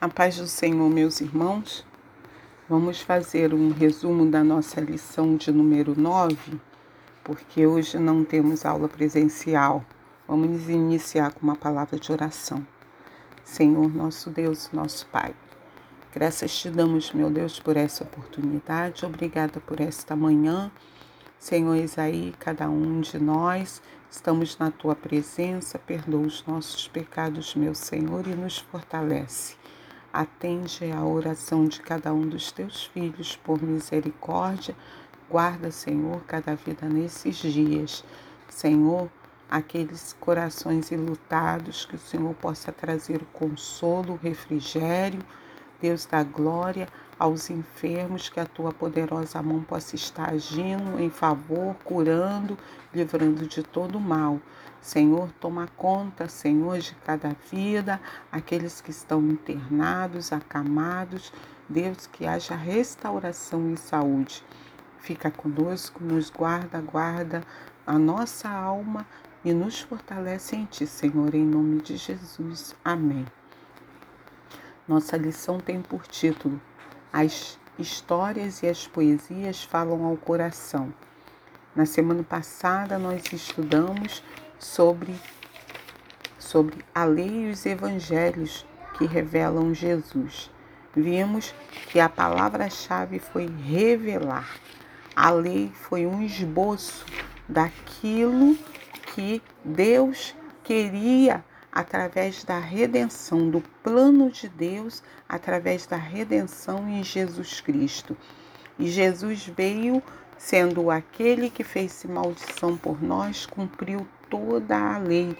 A paz do Senhor, meus irmãos. Vamos fazer um resumo da nossa lição de número 9, porque hoje não temos aula presencial. Vamos iniciar com uma palavra de oração. Senhor, nosso Deus, nosso Pai. Graças te damos, meu Deus, por essa oportunidade. Obrigada por esta manhã. Senhor Isaí, cada um de nós estamos na tua presença. Perdoa os nossos pecados, meu Senhor, e nos fortalece. Atende a oração de cada um dos teus filhos por misericórdia. Guarda, Senhor, cada vida nesses dias. Senhor, aqueles corações ilutados, que o Senhor possa trazer o consolo, o refrigério. Deus da glória, aos enfermos, que a tua poderosa mão possa estar agindo em favor, curando, livrando de todo mal. Senhor, toma conta, Senhor, de cada vida, aqueles que estão internados, acamados. Deus, que haja restauração e saúde. Fica conosco, nos guarda, guarda a nossa alma e nos fortalece em Ti, Senhor, em nome de Jesus. Amém. Nossa lição tem por título As histórias e as poesias falam ao coração. Na semana passada nós estudamos sobre, sobre a lei e os evangelhos que revelam Jesus. Vimos que a palavra-chave foi revelar. A lei foi um esboço daquilo que Deus queria através da redenção, do plano de Deus, através da redenção em Jesus Cristo. E Jesus veio sendo aquele que fez maldição por nós, cumpriu toda a lei,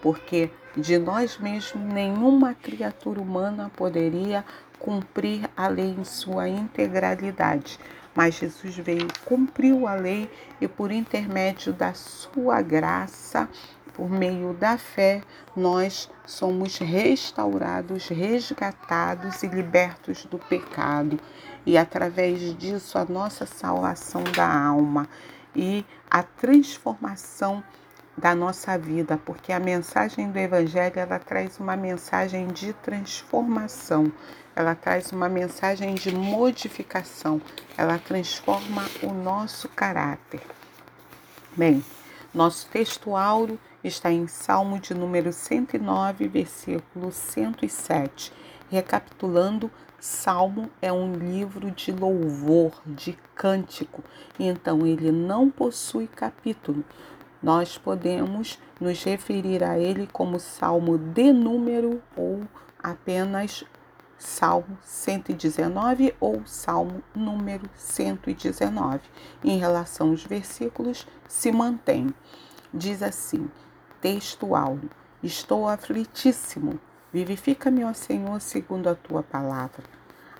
porque de nós mesmos nenhuma criatura humana poderia cumprir a lei em sua integralidade. Mas Jesus veio, cumpriu a lei e por intermédio da sua graça, por meio da fé, nós somos restaurados, resgatados e libertos do pecado. E através disso, a nossa salvação da alma e a transformação da nossa vida, porque a mensagem do Evangelho ela traz uma mensagem de transformação, ela traz uma mensagem de modificação, ela transforma o nosso caráter. Bem, nosso texto áureo está em Salmo de número 109, versículo 107. Recapitulando, Salmo é um livro de louvor, de cântico, então ele não possui capítulo nós podemos nos referir a ele como salmo de número ou apenas Salmo 119 ou Salmo número 119. Em relação aos versículos, se mantém. Diz assim: texto áureo: Estou aflitíssimo. Vivifica-me, ó Senhor, segundo a tua palavra.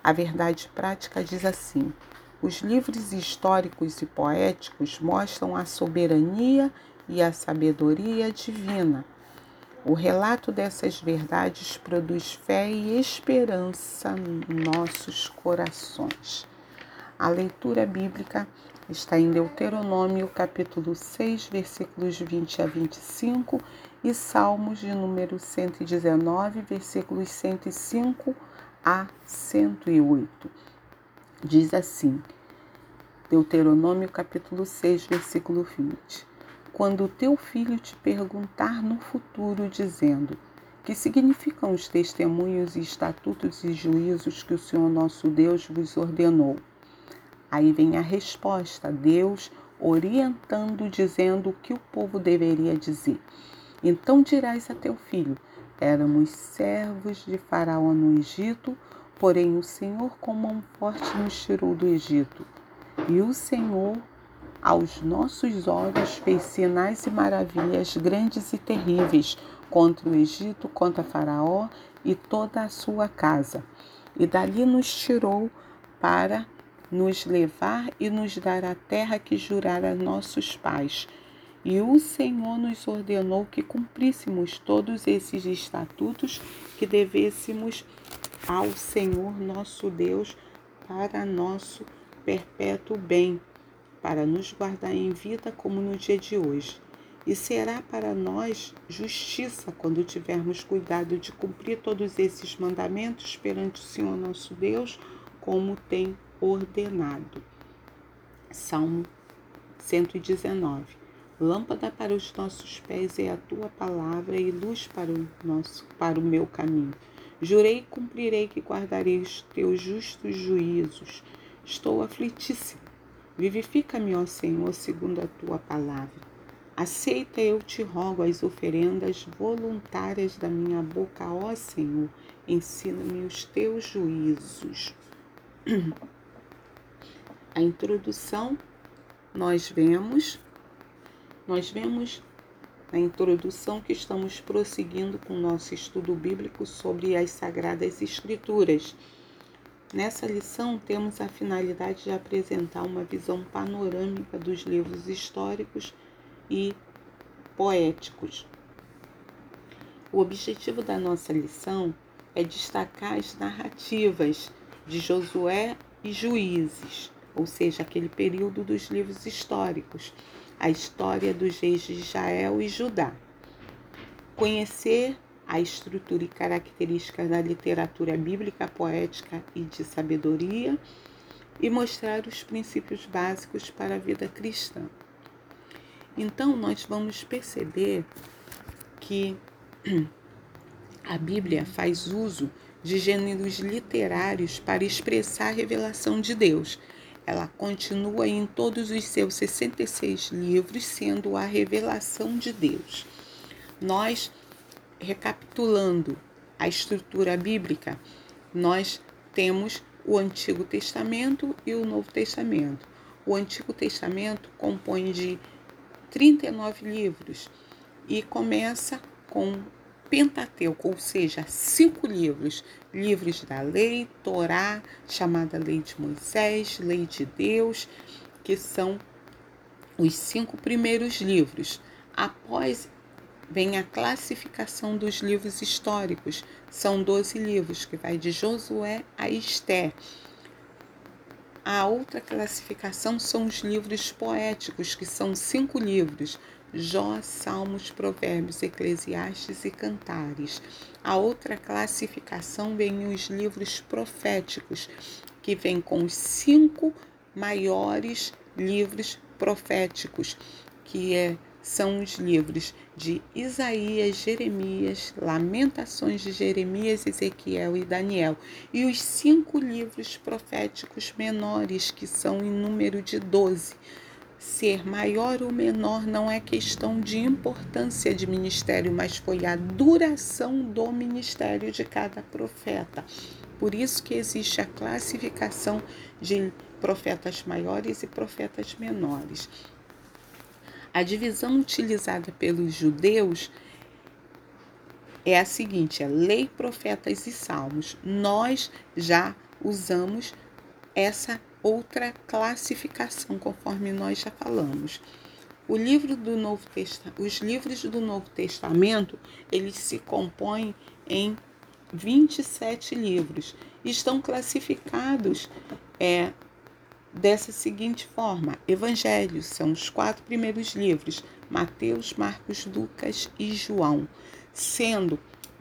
A verdade prática diz assim: os livros históricos e poéticos mostram a soberania e a sabedoria divina. O relato dessas verdades produz fé e esperança em nossos corações. A leitura bíblica está em Deuteronômio, capítulo 6, versículos 20 a 25 e Salmos de número 119, versículos 105 a 108 diz assim, Deuteronômio capítulo 6, versículo 20. Quando o teu filho te perguntar no futuro, dizendo: Que significam os testemunhos e estatutos e juízos que o Senhor nosso Deus vos ordenou? Aí vem a resposta, Deus orientando, dizendo o que o povo deveria dizer. Então dirás a teu filho: Éramos servos de Faraó no Egito Porém, o Senhor com mão forte nos tirou do Egito. E o Senhor, aos nossos olhos, fez sinais e maravilhas grandes e terríveis contra o Egito, contra Faraó e toda a sua casa. E dali nos tirou para nos levar e nos dar a terra que jurara nossos pais. E o Senhor nos ordenou que cumpríssemos todos esses estatutos que devêssemos ao Senhor nosso Deus para nosso perpétuo bem, para nos guardar em vida como no dia de hoje. e será para nós justiça quando tivermos cuidado de cumprir todos esses mandamentos perante o Senhor nosso Deus, como tem ordenado. Salmo 119. Lâmpada para os nossos pés é a tua palavra e luz para o nosso para o meu caminho. Jurei e cumprirei que guardarei os teus justos juízos. Estou aflitíssimo. Vivifica-me, ó Senhor, segundo a tua palavra. Aceita, eu te rogo, as oferendas voluntárias da minha boca, ó Senhor. Ensina-me os teus juízos. A introdução, nós vemos, nós vemos na introdução que estamos prosseguindo com o nosso estudo bíblico sobre as Sagradas Escrituras. Nessa lição, temos a finalidade de apresentar uma visão panorâmica dos livros históricos e poéticos. O objetivo da nossa lição é destacar as narrativas de Josué e Juízes, ou seja, aquele período dos livros históricos, a história dos reis de Israel e Judá. Conhecer a estrutura e características da literatura bíblica, poética e de sabedoria e mostrar os princípios básicos para a vida cristã. Então, nós vamos perceber que a Bíblia faz uso de gêneros literários para expressar a revelação de Deus. Ela continua em todos os seus 66 livros, sendo a revelação de Deus. Nós, recapitulando a estrutura bíblica, nós temos o Antigo Testamento e o Novo Testamento. O Antigo Testamento compõe de 39 livros e começa com Pentateuco, ou seja, cinco livros: livros da lei, Torá, chamada Lei de Moisés, Lei de Deus, que são os cinco primeiros livros. Após vem a classificação dos livros históricos. São 12 livros, que vai de Josué a Esther. A outra classificação são os livros poéticos, que são cinco livros: Jó, Salmos, Provérbios, Eclesiastes e Cantares. A outra classificação vem os livros proféticos, que vem com os cinco maiores livros proféticos, que é são os livros de Isaías, Jeremias, Lamentações de Jeremias, Ezequiel e Daniel, e os cinco livros proféticos menores, que são em número de doze. Ser maior ou menor não é questão de importância de ministério, mas foi a duração do ministério de cada profeta. Por isso que existe a classificação de profetas maiores e profetas menores. A divisão utilizada pelos judeus é a seguinte: é lei, profetas e salmos. Nós já usamos essa outra classificação, conforme nós já falamos. O livro do Novo Testamento, os livros do Novo Testamento, eles se compõem em 27 livros. Estão classificados é, dessa seguinte forma: Evangelhos são os quatro primeiros livros, Mateus, Marcos, Lucas e João, sendo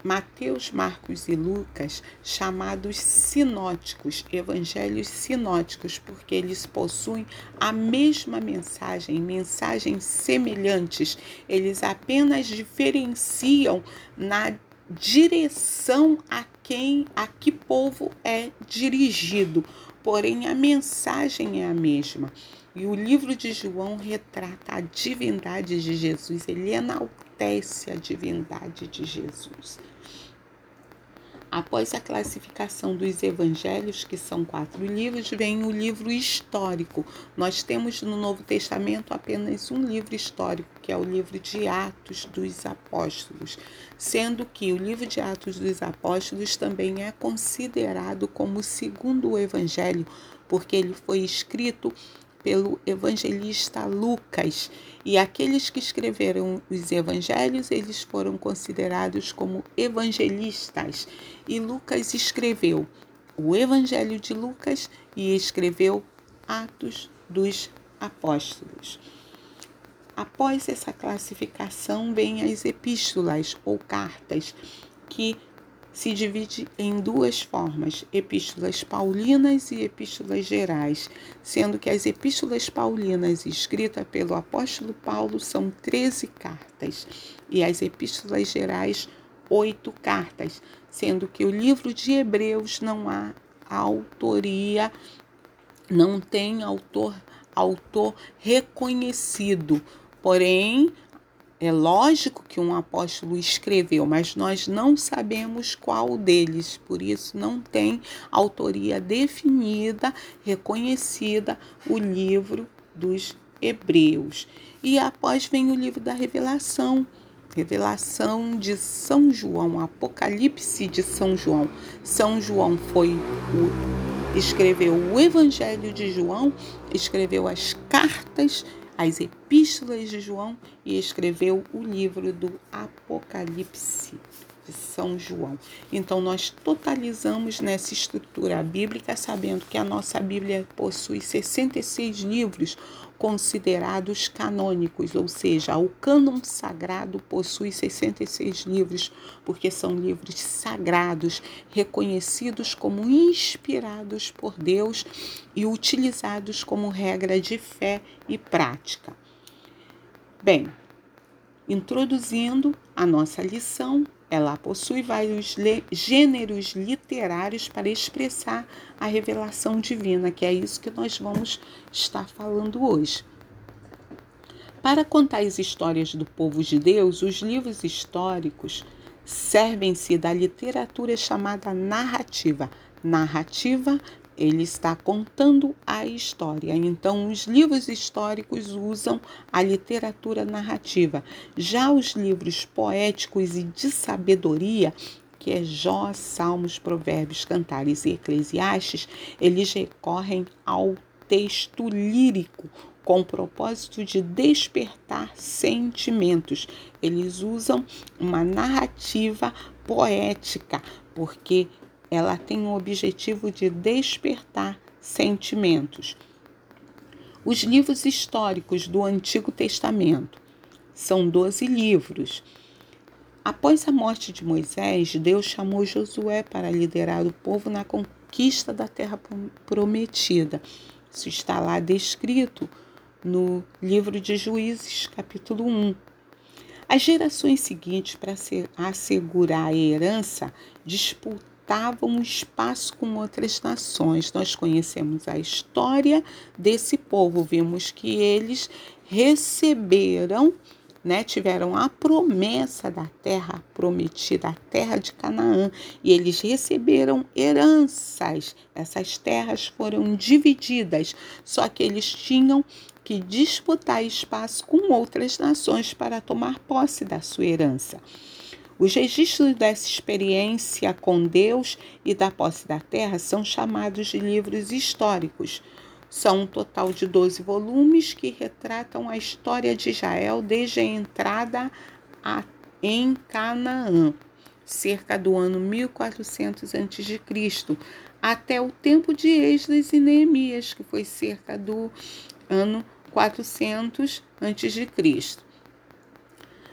Mateus, Marcos e Lucas chamados sinóticos, evangelhos sinóticos, porque eles possuem a mesma mensagem, mensagens semelhantes. Eles apenas diferenciam na direção a quem, a que povo é dirigido porém a mensagem é a mesma. E o livro de João retrata a divindade de Jesus, ele enaltece a divindade de Jesus. Após a classificação dos evangelhos, que são quatro livros, vem o livro histórico. Nós temos no Novo Testamento apenas um livro histórico, que é o livro de Atos dos Apóstolos, sendo que o livro de Atos dos Apóstolos também é considerado como o segundo evangelho, porque ele foi escrito pelo evangelista Lucas. E aqueles que escreveram os evangelhos, eles foram considerados como evangelistas. E Lucas escreveu o Evangelho de Lucas e escreveu Atos dos Apóstolos. Após essa classificação, vem as epístolas ou cartas, que se divide em duas formas: epístolas paulinas e epístolas gerais, sendo que as epístolas paulinas escritas pelo apóstolo Paulo são 13 cartas e as epístolas gerais, oito cartas, sendo que o livro de Hebreus não há autoria, não tem autor autor reconhecido. Porém, é lógico que um apóstolo escreveu, mas nós não sabemos qual deles, por isso não tem autoria definida, reconhecida o livro dos Hebreus. E após vem o livro da Revelação, Revelação de São João, Apocalipse de São João. São João foi o escreveu o Evangelho de João, escreveu as cartas as epístolas de João e escreveu o livro do Apocalipse de São João. Então, nós totalizamos nessa estrutura bíblica, sabendo que a nossa Bíblia possui 66 livros considerados canônicos, ou seja, o cânon sagrado possui 66 livros, porque são livros sagrados, reconhecidos como inspirados por Deus e utilizados como regra de fé e prática. Bem, introduzindo a nossa lição, ela possui vários gêneros literários para expressar a revelação divina, que é isso que nós vamos estar falando hoje. Para contar as histórias do povo de Deus, os livros históricos servem-se da literatura chamada narrativa. Narrativa ele está contando a história. Então, os livros históricos usam a literatura narrativa. Já os livros poéticos e de sabedoria, que é Jó, Salmos, Provérbios, Cantares e Eclesiastes, eles recorrem ao texto lírico com o propósito de despertar sentimentos. Eles usam uma narrativa poética, porque ela tem o objetivo de despertar sentimentos. Os livros históricos do Antigo Testamento são 12 livros. Após a morte de Moisés, Deus chamou Josué para liderar o povo na conquista da terra prometida. Isso está lá descrito no livro de Juízes, capítulo 1. As gerações seguintes, para assegurar a herança, disputaram disputavam espaço com outras nações. Nós conhecemos a história desse povo, vimos que eles receberam, né, tiveram a promessa da terra prometida, a terra de Canaã, e eles receberam heranças. Essas terras foram divididas, só que eles tinham que disputar espaço com outras nações para tomar posse da sua herança. Os registros dessa experiência com Deus e da posse da terra são chamados de livros históricos. São um total de 12 volumes que retratam a história de Israel desde a entrada a, em Canaã, cerca do ano 1400 a.C., até o tempo de Esdras e Neemias, que foi cerca do ano 400 a.C.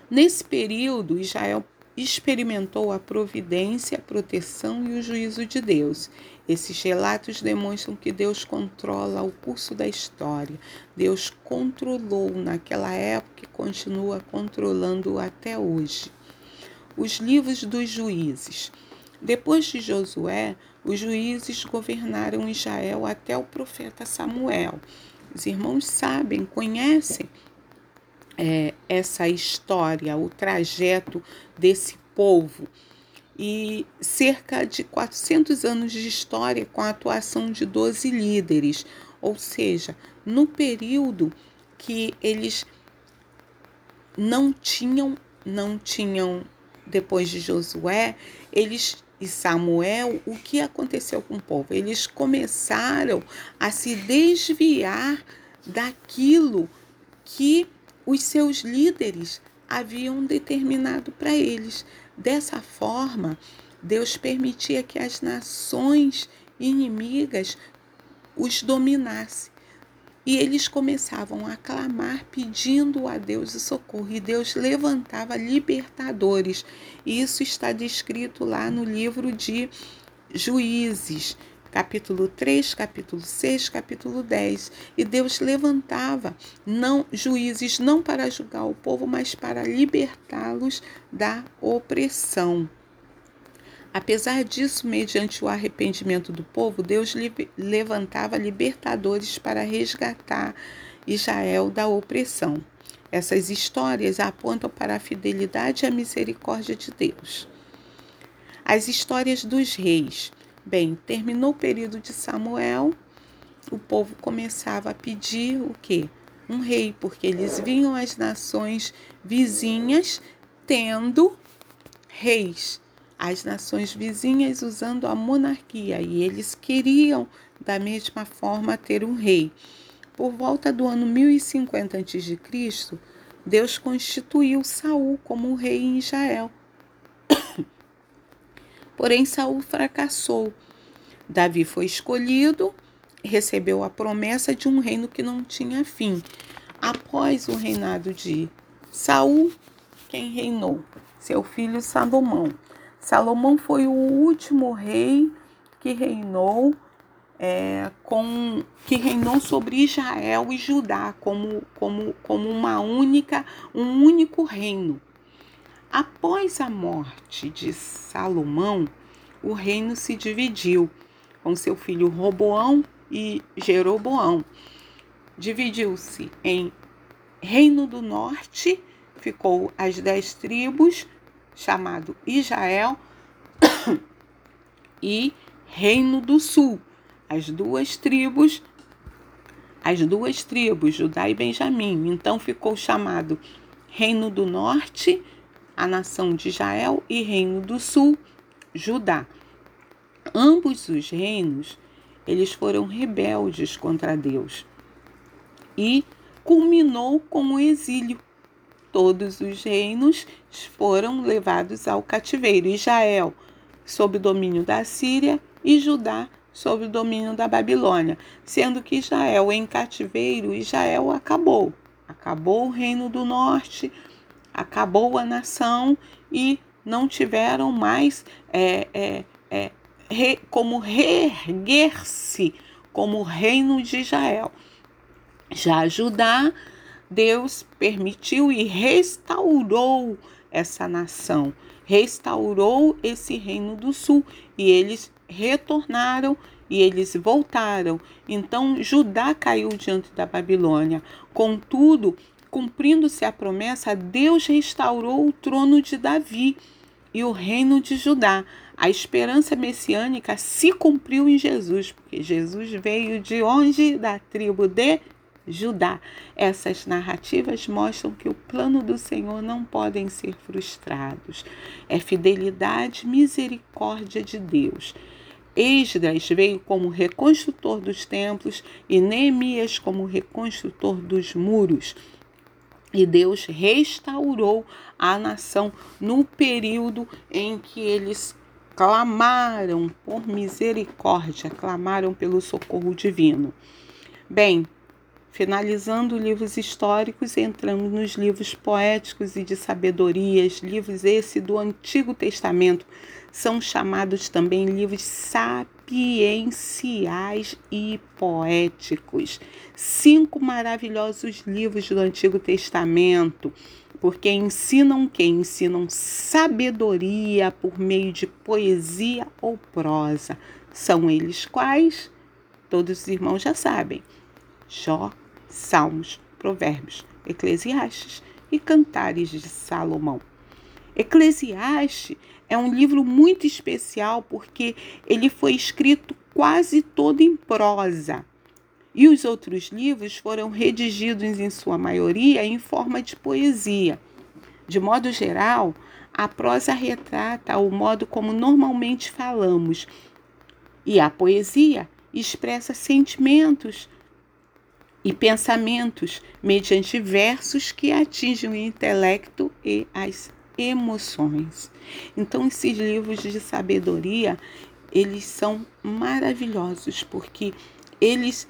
Nesse período, Israel experimentou a providência, a proteção e o juízo de Deus. Esses relatos demonstram que Deus controla o curso da história. Deus controlou naquela época e continua controlando até hoje. Os livros dos juízes. Depois de Josué, os juízes governaram Israel até o profeta Samuel. Os irmãos sabem, conhecem é, essa história, o trajeto desse povo e cerca de 400 anos de história com a atuação de 12 líderes, ou seja, no período que eles não tinham, não tinham depois de Josué, eles e Samuel, o que aconteceu com o povo? Eles começaram a se desviar daquilo que os seus líderes haviam determinado para eles. Dessa forma, Deus permitia que as nações inimigas os dominassem. e eles começavam a clamar pedindo a Deus o socorro. E Deus levantava libertadores. Isso está descrito lá no livro de Juízes, capítulo 3, capítulo 6, capítulo 10. E Deus levantava não juízes não para julgar o povo, mas para libertá-los da opressão. Apesar disso, mediante o arrependimento do povo, Deus levantava libertadores para resgatar Israel da opressão. Essas histórias apontam para a fidelidade e a misericórdia de Deus. As histórias dos reis. Bem, terminou o período de Samuel, o povo começava a pedir o quê? Um rei, porque eles viam as nações vizinhas tendo reis as nações vizinhas usando a monarquia e eles queriam, da mesma forma, ter um rei. Por volta do ano 1050 a.C., Deus constituiu Saul como rei em Israel. Porém, Saul fracassou. Davi foi escolhido, recebeu a promessa de um reino que não tinha fim. Após o reinado de Saul, quem reinou? Seu filho Salomão. Salomão foi o último rei que reinou é, com que reinou sobre Israel e Judá como, como, como uma única, um único reino. Após a morte de Salomão, o reino se dividiu com seu filho Roboão e Jeroboão. Dividiu-se em Reino do Norte, ficou as dez tribos, chamado Israel e Reino do Sul. As duas tribos, as duas tribos, Judá e Benjamim. Então ficou chamado Reino do Norte, a nação de Israel, e Reino do Sul, Judá. Ambos os reinos, eles foram rebeldes contra Deus. E culminou com o exílio todos os reinos foram levados ao cativeiro. Israel, sob o domínio da Síria, e Judá, sob o domínio da Babilônia. Sendo que Israel em cativeiro, Israel acabou. Acabou o reino do norte, acabou a nação e não tiveram mais é, é, é, re, como reerguer-se como reino de Israel. Já Judá Deus permitiu e restaurou essa nação, restaurou esse reino do sul e eles retornaram e eles voltaram. Então Judá caiu diante da Babilônia. Contudo, cumprindo-se a promessa, Deus restaurou o trono de Davi e o reino de Judá. A esperança messiânica se cumpriu em Jesus, porque Jesus veio de onde? Da tribo de Judá. Essas narrativas mostram que o plano do Senhor não podem ser frustrados. É fidelidade, misericórdia de Deus. Esdras veio como reconstrutor dos templos e Neemias como reconstrutor dos muros. E Deus restaurou a nação no período em que eles clamaram por misericórdia, clamaram pelo socorro divino. Bem, Finalizando livros históricos, entramos nos livros poéticos e de sabedorias, livros esse do Antigo Testamento. São chamados também livros sapienciais e poéticos. Cinco maravilhosos livros do Antigo Testamento, porque ensinam que? Ensinam sabedoria por meio de poesia ou prosa. São eles quais? Todos os irmãos já sabem. Jó, Salmos, Provérbios, Eclesiastes e Cantares de Salomão. Eclesiastes é um livro muito especial porque ele foi escrito quase todo em prosa. E os outros livros foram redigidos, em sua maioria, em forma de poesia. De modo geral, a prosa retrata o modo como normalmente falamos, e a poesia expressa sentimentos, e pensamentos mediante versos que atingem o intelecto e as emoções. Então esses livros de sabedoria, eles são maravilhosos porque eles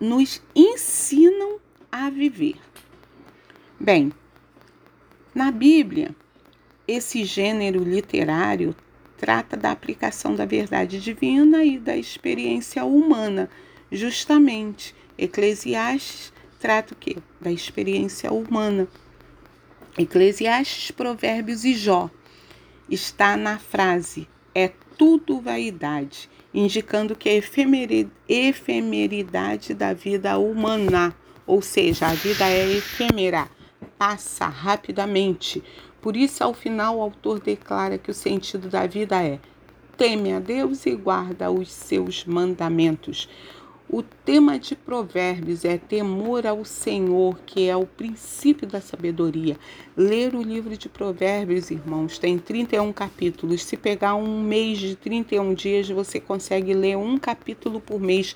nos ensinam a viver. Bem, na Bíblia, esse gênero literário trata da aplicação da verdade divina e da experiência humana, justamente. Eclesiastes trata o quê? Da experiência humana. Eclesiastes, Provérbios e Jó está na frase é tudo vaidade, indicando que a efemeridade da vida humana, ou seja, a vida é efêmera, passa rapidamente. Por isso, ao final, o autor declara que o sentido da vida é teme a Deus e guarda os seus mandamentos. O tema de Provérbios é temor ao Senhor, que é o princípio da sabedoria. Ler o livro de Provérbios, irmãos, tem 31 capítulos. Se pegar um mês de 31 dias, você consegue ler um capítulo por mês.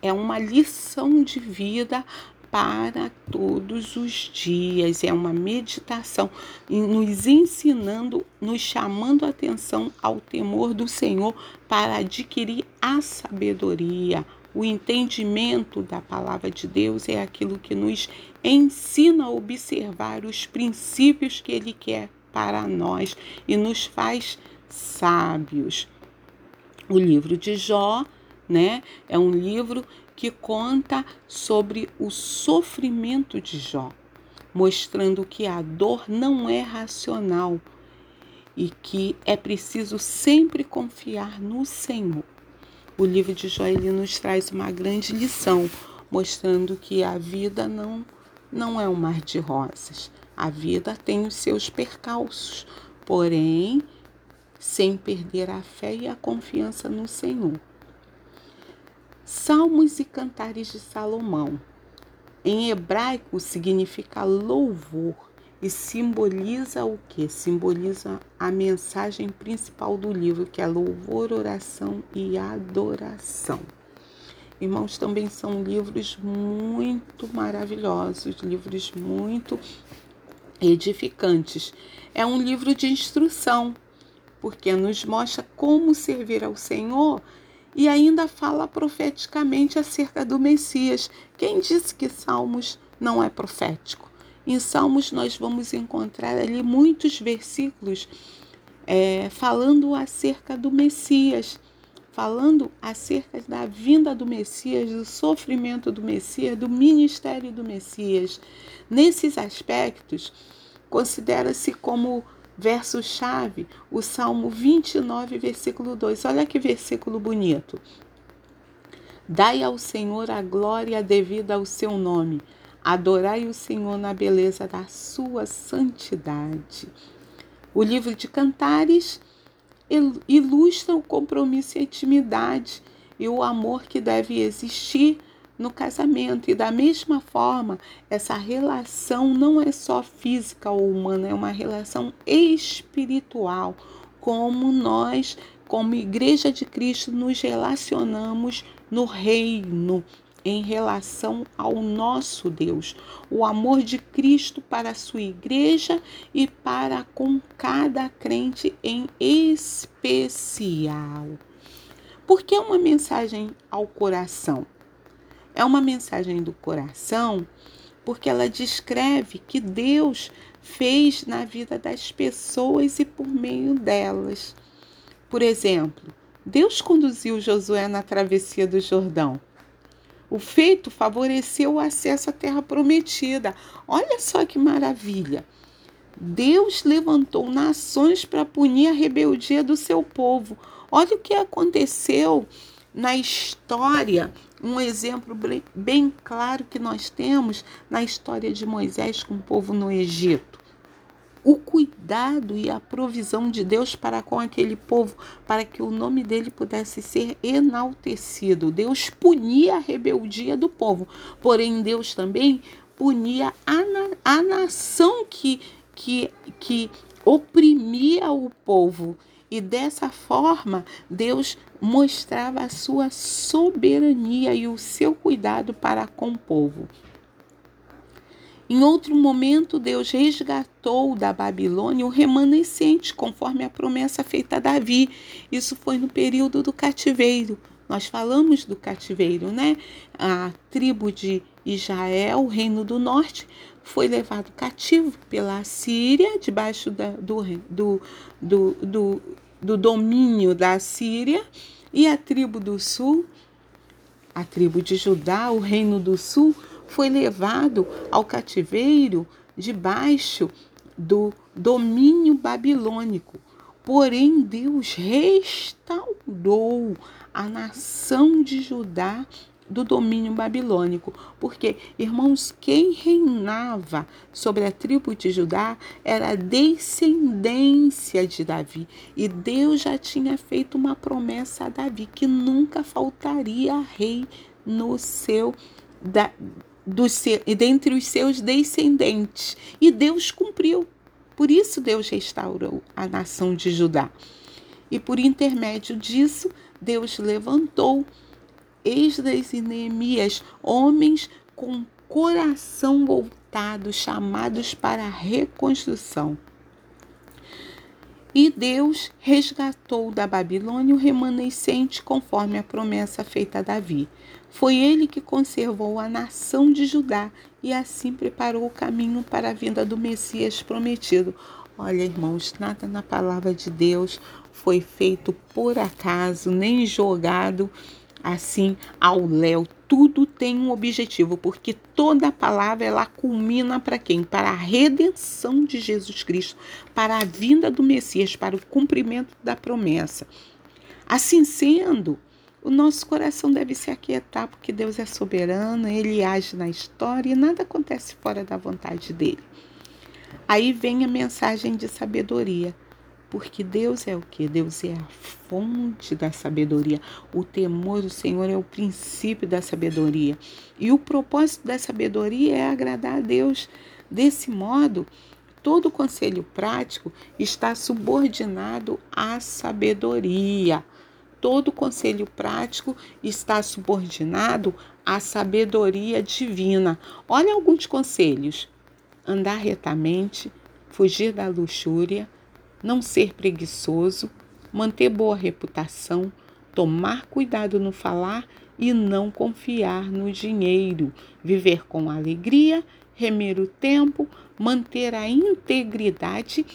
É uma lição de vida para todos os dias. É uma meditação nos ensinando, nos chamando a atenção ao temor do Senhor para adquirir a sabedoria, o entendimento da palavra de Deus é aquilo que nos ensina a observar os princípios que Ele quer para nós e nos faz sábios. O livro de Jó, né, é um livro que conta sobre o sofrimento de Jó, mostrando que a dor não é racional e que é preciso sempre confiar no Senhor. O livro de Jó ele nos traz uma grande lição, mostrando que a vida não, não é um mar de rosas. A vida tem os seus percalços, porém, sem perder a fé e a confiança no Senhor. Salmos e Cantares de Salomão. Em hebraico significa louvor e simboliza o que? Simboliza a mensagem principal do livro, que é louvor, oração e adoração. Irmãos, também são livros muito maravilhosos, livros muito edificantes. É um livro de instrução, porque nos mostra como servir ao Senhor e ainda fala profeticamente acerca do Messias. Quem disse que Salmos não é profético? Em Salmos, nós vamos encontrar ali muitos versículos é, falando acerca do Messias, falando acerca da vinda do Messias, do sofrimento do Messias, do ministério do Messias. Nesses aspectos, considera-se como verso-chave o Salmo 29, versículo 2. Olha que versículo bonito. Dai ao Senhor a glória devida ao seu nome Adorai o Senhor na beleza da sua santidade. O livro de Cantares ilustra o compromisso e a intimidade e o amor que deve existir no casamento. E da mesma forma, essa relação não é só física ou humana, é uma relação espiritual, como nós, como Igreja de Cristo, nos relacionamos no reino em relação ao nosso Deus, o amor de Cristo para a sua igreja e para com cada crente em especial. Porque é uma mensagem ao coração. É uma mensagem do coração porque ela descreve que Deus fez na vida das pessoas e por meio delas. Por exemplo, Deus conduziu Josué na travessia do Jordão. O feito favoreceu o acesso à terra prometida. Olha só que maravilha! Deus levantou nações para punir a rebeldia do seu povo. Olha o que aconteceu na história, um exemplo bem claro que nós temos na história de Moisés com o povo no Egito o cuidado e a provisão de Deus para com aquele povo, para que o nome dele pudesse ser enaltecido. Deus punia a rebeldia do povo, porém Deus também punia a, a nação que, que, que oprimia o povo. E dessa forma, Deus mostrava a sua soberania e o seu cuidado para com o povo. Em outro momento, Deus resgatou da Babilônia o remanescente, conforme a promessa feita a Davi. Isso foi no período do cativeiro. Nós falamos do cativeiro, né? A tribo de Israel, o reino do norte, foi levado cativo pela Síria, debaixo da, do, do, do, do, do domínio da Síria, e a tribo do sul, a tribo de Judá, o reino do sul, foi levado ao cativeiro debaixo do domínio babilônico. Porém, Deus restaurou a nação de Judá do domínio babilônico. Porque, irmãos, quem reinava sobre a tribo de Judá era a descendência de Davi. E Deus já tinha feito uma promessa a Davi que nunca faltaria rei no seu da, do seu, dentre os seus descendentes. E Deus cumpriu. Por isso Deus restaurou a nação de Judá. E por intermédio disso, Deus levantou Esdras e Neemias, homens com coração voltado, chamados para a reconstrução. E Deus resgatou da Babilônia o remanescente conforme a promessa feita a Davi. Foi ele que conservou a nação de Judá e assim preparou o caminho para a vinda do Messias prometido. Olha, irmãos, nada na palavra de Deus foi feito por acaso, nem jogado assim ao léu. Tudo tem um objetivo, porque toda palavra ela culmina para quem? Para a redenção de Jesus Cristo, para a vinda do Messias, para o cumprimento da promessa. Assim sendo, o nosso coração deve se aquietar, porque Deus é soberano, ele age na história e nada acontece fora da vontade dele. Aí vem a mensagem de sabedoria. Porque Deus é o que? Deus é a fonte da sabedoria. O temor do Senhor é o princípio da sabedoria. E o propósito da sabedoria é agradar a Deus. Desse modo, todo conselho prático está subordinado à sabedoria. Todo conselho prático está subordinado à sabedoria divina. Olha alguns conselhos: andar retamente, fugir da luxúria, não ser preguiçoso, manter boa reputação, tomar cuidado no falar e não confiar no dinheiro, viver com alegria, remer o tempo, manter a integridade,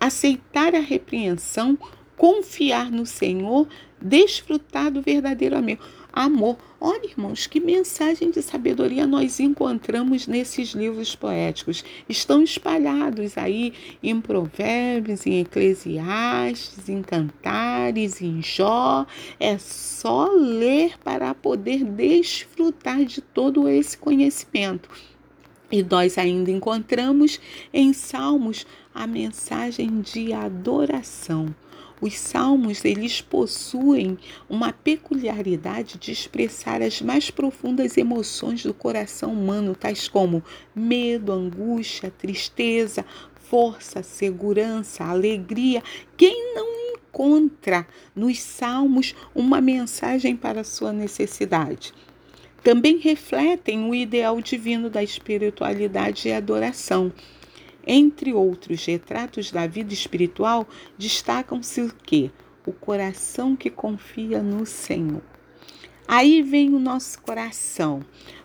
aceitar a repreensão, confiar no Senhor, desfrutar do verdadeiro amor amor. Olha, irmãos, que mensagem de sabedoria nós encontramos nesses livros poéticos. Estão espalhados aí em Provérbios, em Eclesiastes, em Cantares, em Jó. É só ler para poder desfrutar de todo esse conhecimento. E nós ainda encontramos em Salmos a mensagem de adoração. Os salmos, eles possuem uma peculiaridade de expressar as mais profundas emoções do coração humano, tais como medo, angústia, tristeza, força, segurança, alegria. Quem não encontra nos salmos uma mensagem para sua necessidade? Também refletem o ideal divino da espiritualidade e adoração. Entre outros retratos da vida espiritual, destacam-se o que? O coração que confia no Senhor. Aí vem o nosso coração.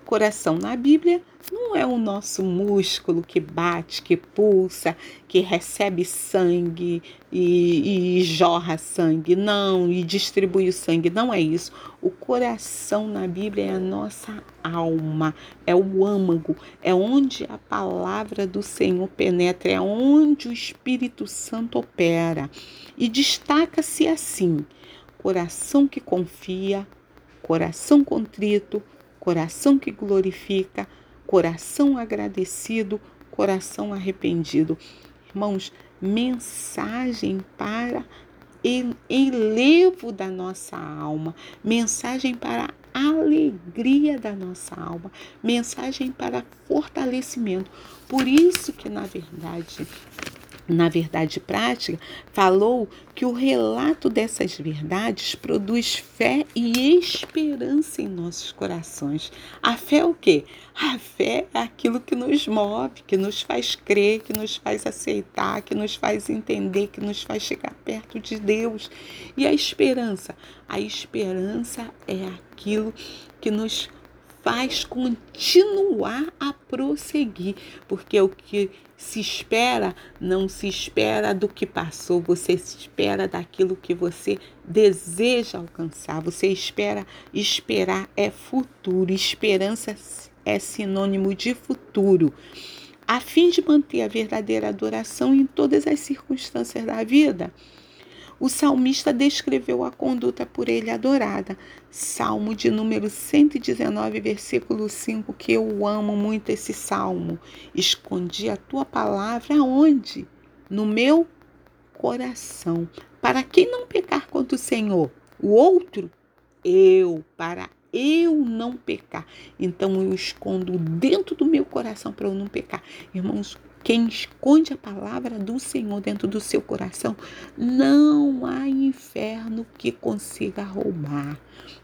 Coração na Bíblia não é o nosso músculo que bate, que pulsa, que recebe sangue e, e, jorra sangue, não, e distribui o sangue, não é isso. O coração na Bíblia é a nossa alma, é o âmago, é onde a palavra do Senhor penetra, é onde o Espírito Santo opera. E destaca-se assim: coração que confia, coração contrito, coração que glorifica, coração agradecido, coração arrependido. Irmãos, mensagem para elevo da nossa alma, mensagem para alegria da nossa alma, mensagem para fortalecimento. Por isso que, na verdade, na verdade prática, falou que o relato dessas verdades produz fé e esperança em nossos corações. A fé é o quê? A fé é aquilo que nos move, que nos faz crer, que nos faz aceitar, que nos faz entender, que nos faz chegar perto de Deus. E a esperança? A esperança é aquilo que nos faz continuar a prosseguir, porque o que se espera não se espera do que passou, você se espera daquilo que você deseja alcançar. Você espera, esperar é futuro, esperança é sinônimo de futuro. A fim de manter a verdadeira adoração em todas as circunstâncias da vida, o salmista descreveu a conduta por ele adorada. Salmo de número 119, versículo 5, que eu amo muito esse salmo. Escondi a tua palavra onde? No meu coração. Para quem não pecar contra o Senhor? O outro? Eu, para eu não pecar. Então eu escondo dentro do meu coração para eu não pecar. Irmãos, quem esconde a palavra do Senhor dentro do seu coração, não há inferno que consiga roubar.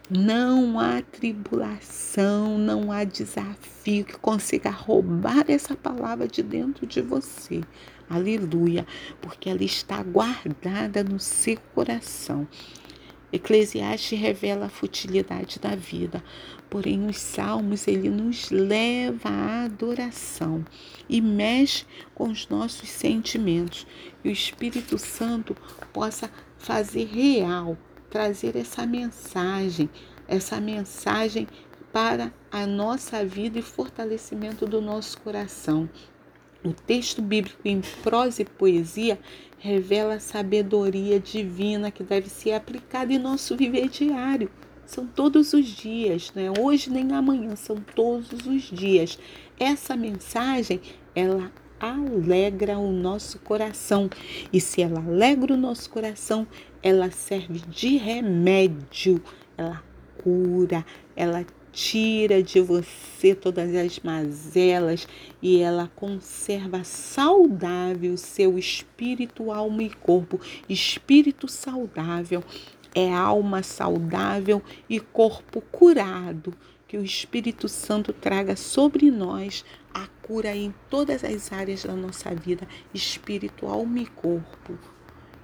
Não há tribulação, não há desafio que consiga roubar essa palavra de dentro de você. Aleluia, porque ela está guardada no seu coração. Eclesiastes revela a futilidade da vida, porém os salmos ele nos leva à adoração e mexe com os nossos sentimentos. E o Espírito Santo possa fazer real, trazer essa mensagem, essa mensagem para a nossa vida e fortalecimento do nosso coração. O texto bíblico em prosa e poesia revela a sabedoria divina que deve ser aplicada em nosso viver diário. São todos os dias, não é hoje nem amanhã, são todos os dias. Essa mensagem, ela alegra o nosso coração. E se ela alegra o nosso coração, ela serve de remédio, ela cura, ela tira de você todas as mazelas e ela conserva saudável seu espírito, alma e corpo. Espírito saudável é alma saudável e corpo curado. Que o Espírito Santo traga sobre nós a cura em todas as áreas da nossa vida, espírito, alma e corpo.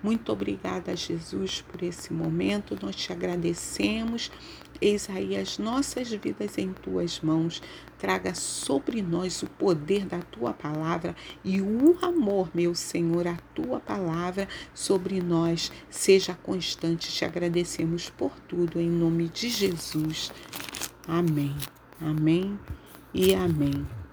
Muito obrigada, Jesus, por esse momento. Nós te agradecemos. Eis aí as nossas vidas em tuas mãos. Traga sobre nós o poder da tua palavra e o amor, meu Senhor, a tua palavra sobre nós. Seja constante. Te agradecemos por tudo, em nome de Jesus. Amém. Amém e amém.